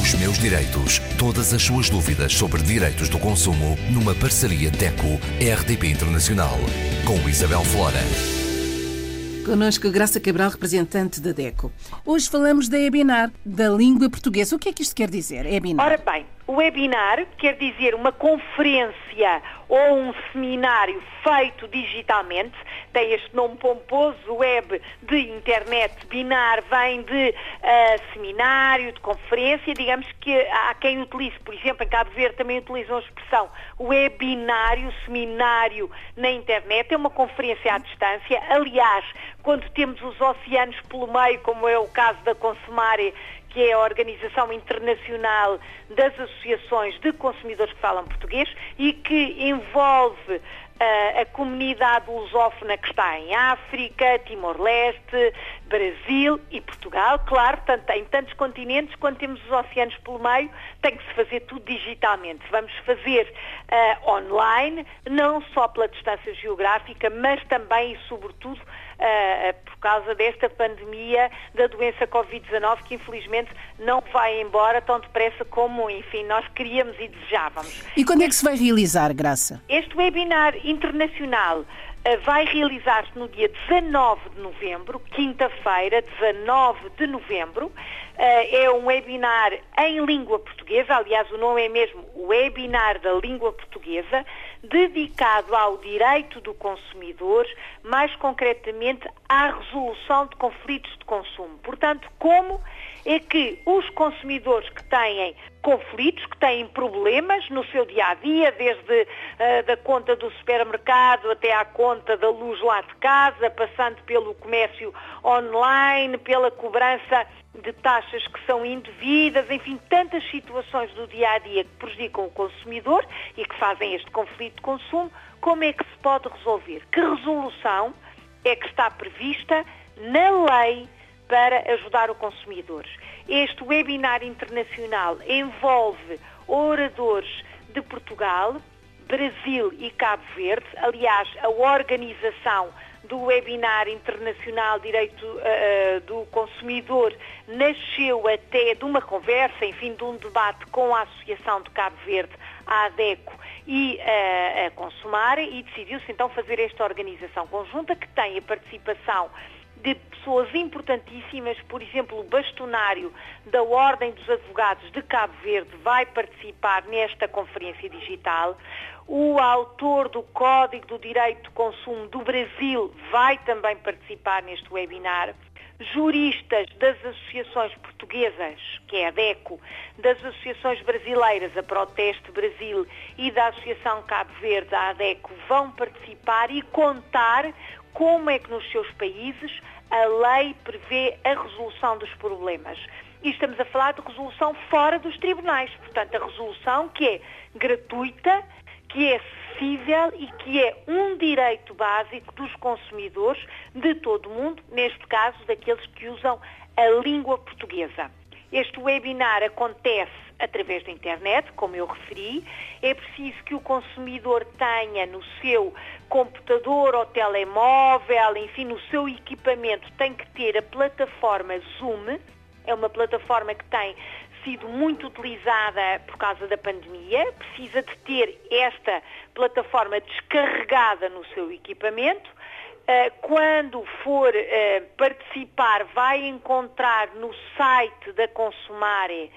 Os meus direitos. Todas as suas dúvidas sobre direitos do consumo numa parceria DECO-RDP Internacional. Com Isabel Flora. Conosco Graça Cabral, representante da DECO. Hoje falamos da Ebinar, da língua portuguesa. O que é que isto quer dizer, Ebinar? Ora bem, webinar quer dizer uma conferência ou um seminário feito digitalmente, tem este nome pomposo, web de internet, binar vem de uh, seminário, de conferência, digamos que há quem utilize, por exemplo, em Cabo Verde também utilizam a expressão webinário, seminário na internet, é uma conferência à distância, aliás, quando temos os oceanos pelo meio, como é o caso da Consumare, que é a Organização Internacional das Associações de Consumidores que Falam Português e que envolve uh, a comunidade lusófona que está em África, Timor-Leste, Brasil e Portugal. Claro, tanto, em tantos continentes, quando temos os oceanos pelo meio, tem que se fazer tudo digitalmente. Vamos fazer uh, online, não só pela distância geográfica, mas também e sobretudo uh, por causa desta pandemia da doença Covid-19 que infelizmente não vai embora tão depressa como, enfim, nós queríamos e desejávamos. E quando é que se vai realizar, Graça? Este webinar internacional eh, vai realizar-se no dia 19 de novembro, quinta-feira, 19 de novembro. É um webinar em língua portuguesa, aliás, o nome é mesmo Webinar da Língua Portuguesa, dedicado ao direito do consumidor, mais concretamente à resolução de conflitos de consumo. Portanto, como é que os consumidores que têm conflitos, que têm problemas no seu dia a dia, desde uh, da conta do supermercado até à conta da luz lá de casa, passando pelo comércio online, pela cobrança de taxas que são indevidas, enfim, tantas situações do dia a dia que prejudicam o consumidor e que fazem este conflito de consumo, como é que se pode resolver? Que resolução é que está prevista na lei para ajudar o consumidor. Este webinar internacional envolve oradores de Portugal, Brasil e Cabo Verde. Aliás, a organização do webinar internacional Direito uh, do Consumidor nasceu até de uma conversa, enfim, de um debate com a Associação de Cabo Verde, a ADECO e uh, a Consumare e decidiu-se então fazer esta organização conjunta que tem a participação de pessoas importantíssimas, por exemplo, o bastonário da Ordem dos Advogados de Cabo Verde vai participar nesta conferência digital. O autor do Código do Direito de Consumo do Brasil vai também participar neste webinar. Juristas das associações portuguesas, que é a DECO, das associações brasileiras, a Proteste Brasil e da Associação Cabo Verde, a ADECO, vão participar e contar como é que nos seus países a lei prevê a resolução dos problemas. E estamos a falar de resolução fora dos tribunais. Portanto, a resolução que é gratuita, que é acessível e que é um direito básico dos consumidores de todo o mundo, neste caso daqueles que usam a língua portuguesa. Este webinar acontece através da internet, como eu referi. É preciso que o consumidor tenha no seu computador ou telemóvel, enfim, no seu equipamento, tem que ter a plataforma Zoom. É uma plataforma que tem sido muito utilizada por causa da pandemia, precisa de ter esta plataforma descarregada no seu equipamento. Eh, quando for eh, participar, vai encontrar no site da Consumare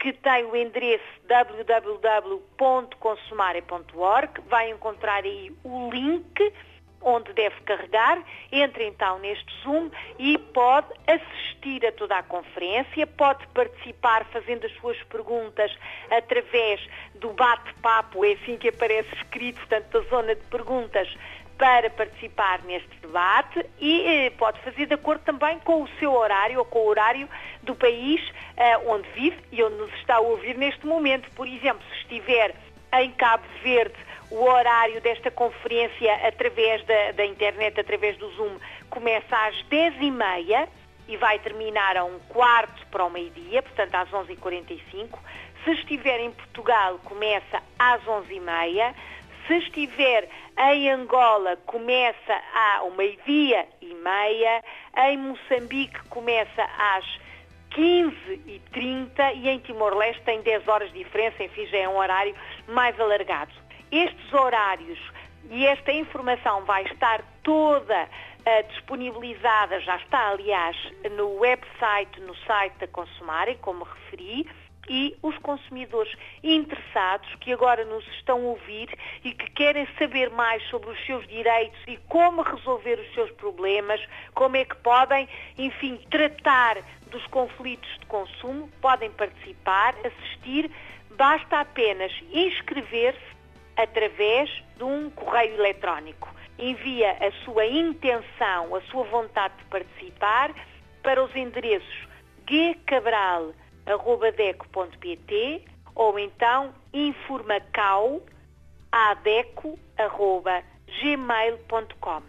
que tem o endereço www.consumare.org, vai encontrar aí o link onde deve carregar, entre então neste Zoom e pode assistir a toda a conferência, pode participar fazendo as suas perguntas através do bate-papo, é assim que aparece escrito, portanto, da zona de perguntas para participar neste debate e eh, pode fazer de acordo também com o seu horário ou com o horário do país eh, onde vive e onde nos está a ouvir neste momento. Por exemplo, se estiver em Cabo Verde, o horário desta conferência através da, da internet, através do Zoom, começa às 10h30 e vai terminar a um quarto para o meio-dia, portanto às 11h45. Se estiver em Portugal, começa às 11h30. Se estiver em Angola, começa ao meio-dia e meia. Em Moçambique, começa às 15h30 30 e em Timor-Leste tem 10 horas de diferença, enfim, já é um horário mais alargado. Estes horários e esta informação vai estar toda uh, disponibilizada, já está aliás no website, no site da Consumare, como referi, e os consumidores interessados que agora nos estão a ouvir e que querem saber mais sobre os seus direitos e como resolver os seus problemas, como é que podem, enfim, tratar dos conflitos de consumo, podem participar, assistir, basta apenas inscrever-se através de um correio eletrónico. Envia a sua intenção, a sua vontade de participar para os endereços gcabral.deco.pt ou então informacau.adeco.gmail.com.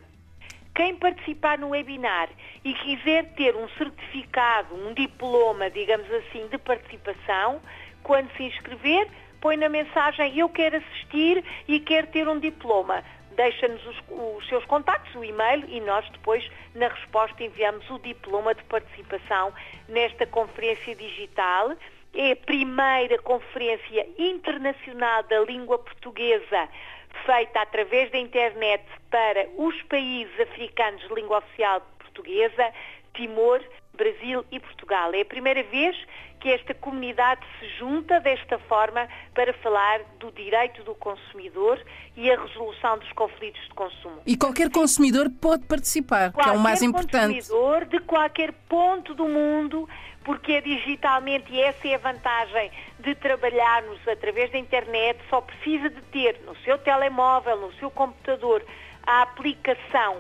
Quem participar no webinar e quiser ter um certificado, um diploma, digamos assim, de participação, quando se inscrever, põe na mensagem eu quero assistir e quero ter um diploma. Deixa-nos os, os, seus contactos, o e-mail e nós depois, na resposta, enviamos o diploma de participação nesta conferência digital. É a primeira conferência internacional da língua portuguesa feita através da internet para os países africanos de língua oficial portuguesa, Timor, Brasil e Portugal. É a primeira vez que esta comunidade se junta desta forma para falar do direito do consumidor e a resolução dos conflitos de consumo. E qualquer consumidor pode participar, qualquer que é o mais importante. consumidor de qualquer ponto do mundo, porque é digitalmente, e essa é a vantagem de trabalharmos através da internet, só precisa de ter no seu telemóvel, no seu computador, a aplicação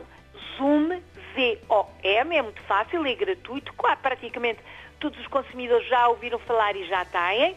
Zoom, Z-O-M, é muito fácil, é gratuito, praticamente todos os consumidores já ouviram falar e já têm.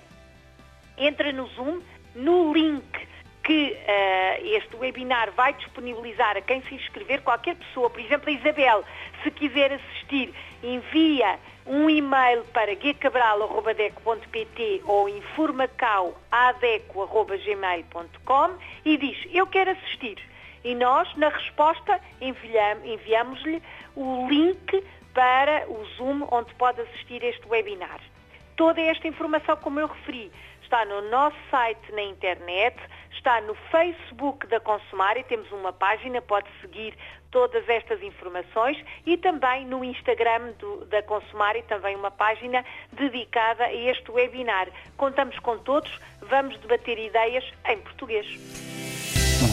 Entra no Zoom, no link que uh, este webinar vai disponibilizar a quem se inscrever, qualquer pessoa, por exemplo, a Isabel, se quiser assistir, envia um e-mail para guecabral.deco.pt ou informacau.adeco.gmail.com e diz, eu quero assistir. E nós, na resposta, enviamos-lhe o link para o Zoom, onde pode assistir este webinar. Toda esta informação, como eu referi, está no nosso site na internet, está no Facebook da Consumária, temos uma página, pode seguir todas estas informações e também no Instagram do, da Consumária, também uma página dedicada a este webinar. Contamos com todos, vamos debater ideias em português.